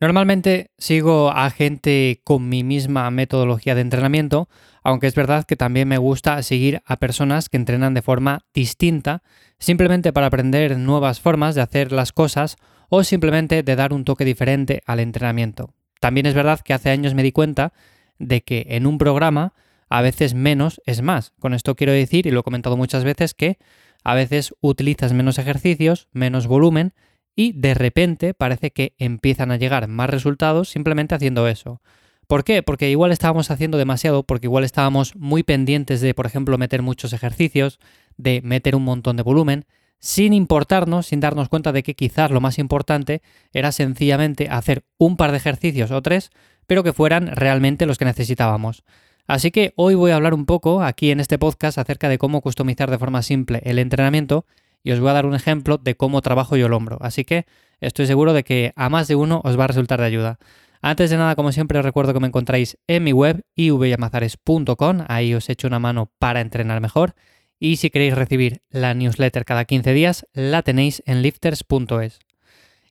Normalmente sigo a gente con mi misma metodología de entrenamiento, aunque es verdad que también me gusta seguir a personas que entrenan de forma distinta, simplemente para aprender nuevas formas de hacer las cosas o simplemente de dar un toque diferente al entrenamiento. También es verdad que hace años me di cuenta de que en un programa a veces menos es más. Con esto quiero decir, y lo he comentado muchas veces, que a veces utilizas menos ejercicios, menos volumen, y de repente parece que empiezan a llegar más resultados simplemente haciendo eso. ¿Por qué? Porque igual estábamos haciendo demasiado, porque igual estábamos muy pendientes de, por ejemplo, meter muchos ejercicios, de meter un montón de volumen, sin importarnos, sin darnos cuenta de que quizás lo más importante era sencillamente hacer un par de ejercicios o tres, pero que fueran realmente los que necesitábamos. Así que hoy voy a hablar un poco aquí en este podcast acerca de cómo customizar de forma simple el entrenamiento y os voy a dar un ejemplo de cómo trabajo yo el hombro. Así que estoy seguro de que a más de uno os va a resultar de ayuda. Antes de nada, como siempre, os recuerdo que me encontráis en mi web ivyamazares.com, ahí os echo una mano para entrenar mejor. Y si queréis recibir la newsletter cada 15 días, la tenéis en lifters.es.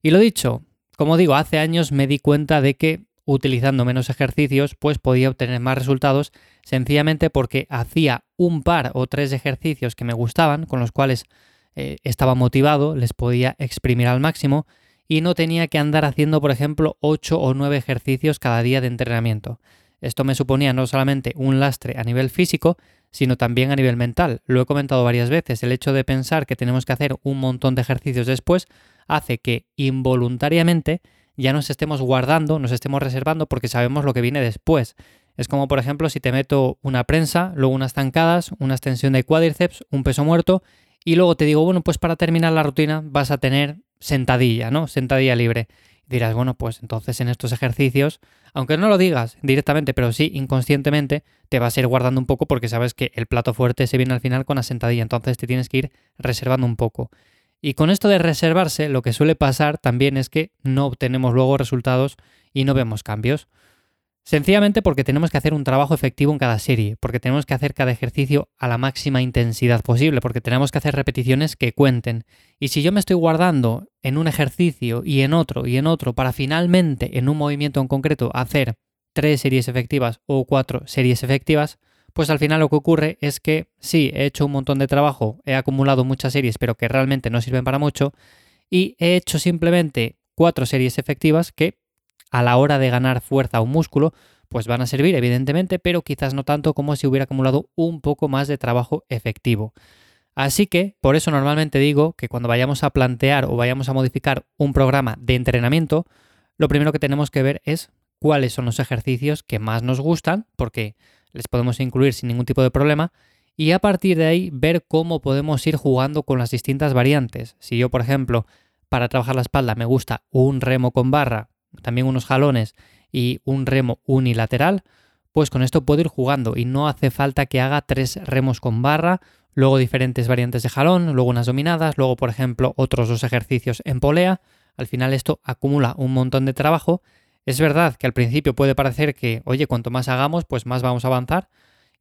Y lo dicho, como digo, hace años me di cuenta de que utilizando menos ejercicios, pues podía obtener más resultados sencillamente porque hacía un par o tres ejercicios que me gustaban, con los cuales eh, estaba motivado, les podía exprimir al máximo y no tenía que andar haciendo, por ejemplo, 8 o 9 ejercicios cada día de entrenamiento. Esto me suponía no solamente un lastre a nivel físico, sino también a nivel mental. Lo he comentado varias veces, el hecho de pensar que tenemos que hacer un montón de ejercicios después hace que involuntariamente ya nos estemos guardando, nos estemos reservando porque sabemos lo que viene después. Es como, por ejemplo, si te meto una prensa, luego unas zancadas, una extensión de cuádriceps, un peso muerto y luego te digo, bueno, pues para terminar la rutina vas a tener sentadilla, ¿no? Sentadilla libre. Y dirás, bueno, pues entonces en estos ejercicios, aunque no lo digas directamente, pero sí inconscientemente, te vas a ir guardando un poco porque sabes que el plato fuerte se viene al final con la sentadilla, entonces te tienes que ir reservando un poco. Y con esto de reservarse, lo que suele pasar también es que no obtenemos luego resultados y no vemos cambios. Sencillamente porque tenemos que hacer un trabajo efectivo en cada serie, porque tenemos que hacer cada ejercicio a la máxima intensidad posible, porque tenemos que hacer repeticiones que cuenten. Y si yo me estoy guardando en un ejercicio y en otro y en otro para finalmente en un movimiento en concreto hacer tres series efectivas o cuatro series efectivas, pues al final lo que ocurre es que sí, he hecho un montón de trabajo, he acumulado muchas series, pero que realmente no sirven para mucho, y he hecho simplemente cuatro series efectivas que a la hora de ganar fuerza o músculo, pues van a servir evidentemente, pero quizás no tanto como si hubiera acumulado un poco más de trabajo efectivo. Así que, por eso normalmente digo que cuando vayamos a plantear o vayamos a modificar un programa de entrenamiento, lo primero que tenemos que ver es cuáles son los ejercicios que más nos gustan, porque les podemos incluir sin ningún tipo de problema, y a partir de ahí ver cómo podemos ir jugando con las distintas variantes. Si yo, por ejemplo, para trabajar la espalda me gusta un remo con barra también unos jalones y un remo unilateral, pues con esto puedo ir jugando y no hace falta que haga tres remos con barra, luego diferentes variantes de jalón, luego unas dominadas, luego por ejemplo otros dos ejercicios en polea. Al final esto acumula un montón de trabajo. Es verdad que al principio puede parecer que, oye, cuanto más hagamos, pues más vamos a avanzar,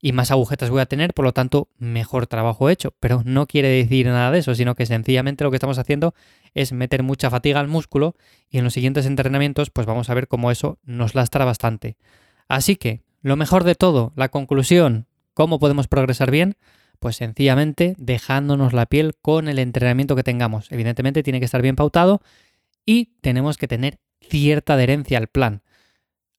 y más agujetas voy a tener, por lo tanto, mejor trabajo hecho. Pero no quiere decir nada de eso, sino que sencillamente lo que estamos haciendo es meter mucha fatiga al músculo y en los siguientes entrenamientos pues vamos a ver cómo eso nos lastra bastante. Así que, lo mejor de todo, la conclusión, ¿cómo podemos progresar bien? Pues sencillamente dejándonos la piel con el entrenamiento que tengamos. Evidentemente tiene que estar bien pautado y tenemos que tener cierta adherencia al plan.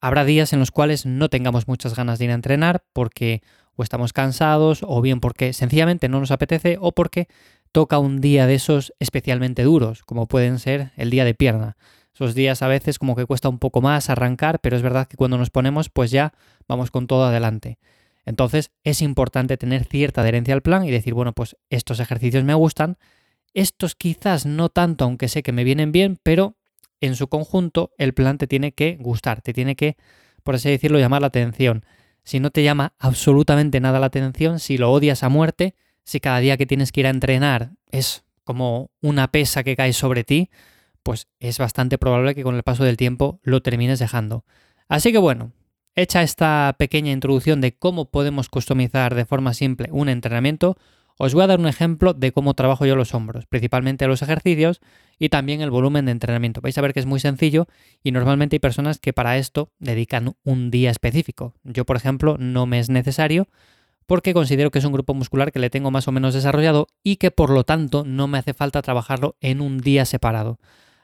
Habrá días en los cuales no tengamos muchas ganas de ir a entrenar porque o estamos cansados o bien porque sencillamente no nos apetece o porque toca un día de esos especialmente duros, como pueden ser el día de pierna. Esos días a veces como que cuesta un poco más arrancar, pero es verdad que cuando nos ponemos pues ya vamos con todo adelante. Entonces es importante tener cierta adherencia al plan y decir, bueno, pues estos ejercicios me gustan, estos quizás no tanto, aunque sé que me vienen bien, pero en su conjunto el plan te tiene que gustar, te tiene que, por así decirlo, llamar la atención. Si no te llama absolutamente nada la atención, si lo odias a muerte, si cada día que tienes que ir a entrenar es como una pesa que cae sobre ti, pues es bastante probable que con el paso del tiempo lo termines dejando. Así que bueno, hecha esta pequeña introducción de cómo podemos customizar de forma simple un entrenamiento, Os voy a dar un ejemplo de cómo trabajo yo los hombros, principalmente los ejercicios y también el volumen de entrenamiento. Vais a ver que es muy sencillo y normalmente hay personas que para esto dedican un día específico. Yo, por ejemplo, no me es necesario porque considero que es un grupo muscular que le tengo más o menos desarrollado y que por lo tanto no me hace falta trabajarlo en un día separado.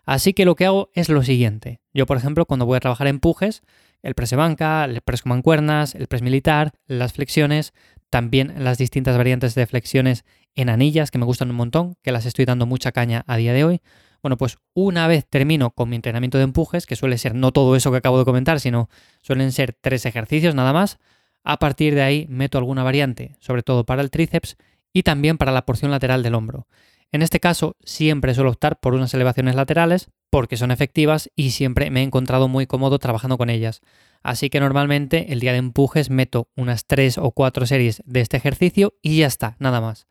Así que lo que hago es lo siguiente. Yo, por ejemplo, cuando voy a trabajar empujes, el press de banca, el press con mancuernas, el press militar, las flexiones, también las distintas variantes de flexiones en anillas que me gustan un montón, que las estoy dando mucha caña a día de hoy. Bueno, pues una vez termino con mi entrenamiento de empujes, que suele ser no todo eso que acabo de comentar, sino suelen ser tres ejercicios nada más, a partir de ahí meto alguna variante, sobre todo para el tríceps y también para la porción lateral del hombro. En este caso, siempre suelo optar por unas elevaciones laterales porque son efectivas y siempre me he encontrado muy cómodo trabajando con ellas. Así que normalmente el día de empujes meto unas 3 o 4 series de este ejercicio y ya está, nada más.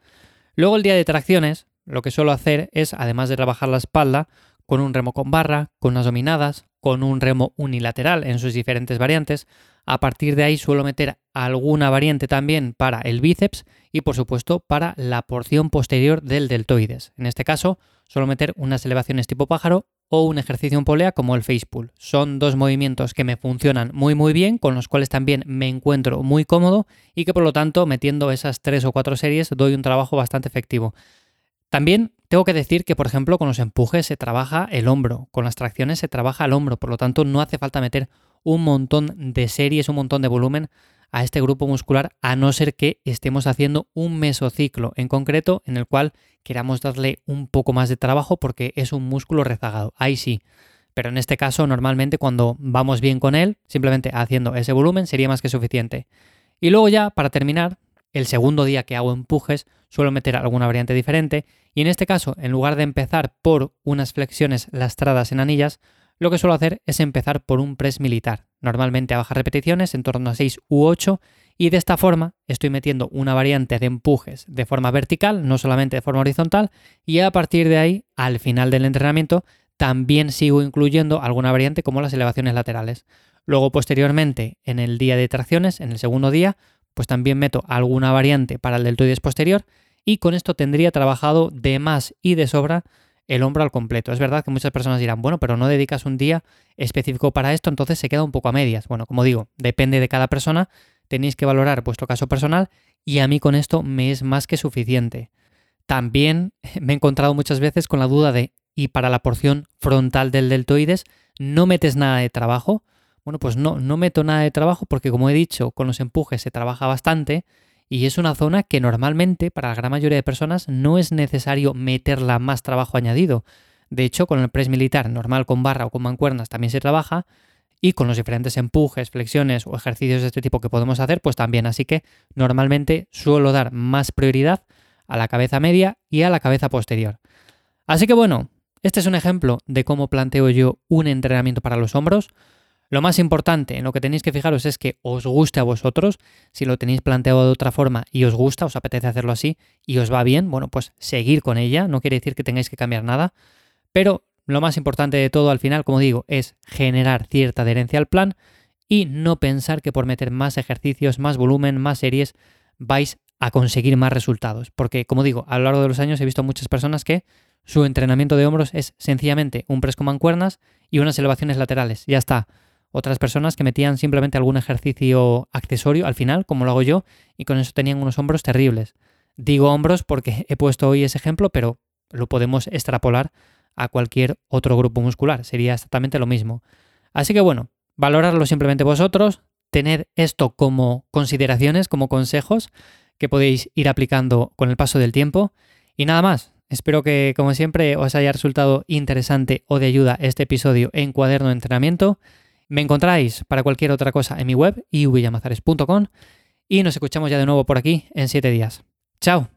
Luego el día de tracciones, lo que suelo hacer es, además de trabajar la espalda, con un remo con barra, con unas dominadas, con un remo unilateral en sus diferentes variantes. A partir de ahí suelo meter alguna variante también para el bíceps y por supuesto para la porción posterior del deltoides. En este caso suelo meter unas elevaciones tipo pájaro o un ejercicio en polea como el face pull. Son dos movimientos que me funcionan muy muy bien, con los cuales también me encuentro muy cómodo y que por lo tanto metiendo esas tres o cuatro series doy un trabajo bastante efectivo. También tengo que decir que, por ejemplo, con los empujes se trabaja el hombro, con las tracciones se trabaja el hombro, por lo tanto no hace falta meter un montón de series, un montón de volumen a este grupo muscular, a no ser que estemos haciendo un mesociclo en concreto en el cual queramos darle un poco más de trabajo porque es un músculo rezagado. Ahí sí. Pero en este caso, normalmente cuando vamos bien con él, simplemente haciendo ese volumen sería más que suficiente. Y luego ya, para terminar, el segundo día que hago empujes, suelo meter alguna variante diferente. Y en este caso, en lugar de empezar por unas flexiones lastradas en anillas, lo que suelo hacer es empezar por un press militar, normalmente a bajas repeticiones, en torno a 6 u 8, y de esta forma estoy metiendo una variante de empujes de forma vertical, no solamente de forma horizontal, y a partir de ahí, al final del entrenamiento, también sigo incluyendo alguna variante como las elevaciones laterales. Luego, posteriormente, en el día de tracciones, en el segundo día, pues también meto alguna variante para el deltoides posterior y con esto tendría trabajado de más y de sobra el hombro al completo. Es verdad que muchas personas dirán, bueno, pero no dedicas un día específico para esto, entonces se queda un poco a medias. Bueno, como digo, depende de cada persona, tenéis que valorar vuestro caso personal y a mí con esto me es más que suficiente. También me he encontrado muchas veces con la duda de, ¿y para la porción frontal del deltoides no metes nada de trabajo? Bueno, pues no, no meto nada de trabajo porque como he dicho, con los empujes se trabaja bastante y es una zona que normalmente para la gran mayoría de personas no es necesario meterla más trabajo añadido. De hecho, con el press militar normal con barra o con mancuernas también se trabaja y con los diferentes empujes, flexiones o ejercicios de este tipo que podemos hacer, pues también. Así que normalmente suelo dar más prioridad a la cabeza media y a la cabeza posterior. Así que bueno, este es un ejemplo de cómo planteo yo un entrenamiento para los hombros. Lo más importante en lo que tenéis que fijaros es que os guste a vosotros. Si lo tenéis planteado de otra forma y os gusta, os apetece hacerlo así y os va bien, bueno, pues seguir con ella. No quiere decir que tengáis que cambiar nada. Pero lo más importante de todo al final, como digo, es generar cierta adherencia al plan y no pensar que por meter más ejercicios, más volumen, más series, vais a conseguir más resultados. Porque, como digo, a lo largo de los años he visto muchas personas que su entrenamiento de hombros es sencillamente un press con mancuernas y unas elevaciones laterales. Ya está otras personas que metían simplemente algún ejercicio accesorio al final, como lo hago yo, y con eso tenían unos hombros terribles. Digo hombros porque he puesto hoy ese ejemplo, pero lo podemos extrapolar a cualquier otro grupo muscular. Sería exactamente lo mismo. Así que bueno, valorarlo simplemente vosotros, tener esto como consideraciones, como consejos que podéis ir aplicando con el paso del tiempo. Y nada más. Espero que, como siempre, os haya resultado interesante o de ayuda este episodio en cuaderno de entrenamiento. Me encontráis para cualquier otra cosa en mi web, ivyamazares.com, y nos escuchamos ya de nuevo por aquí en 7 días. ¡Chao!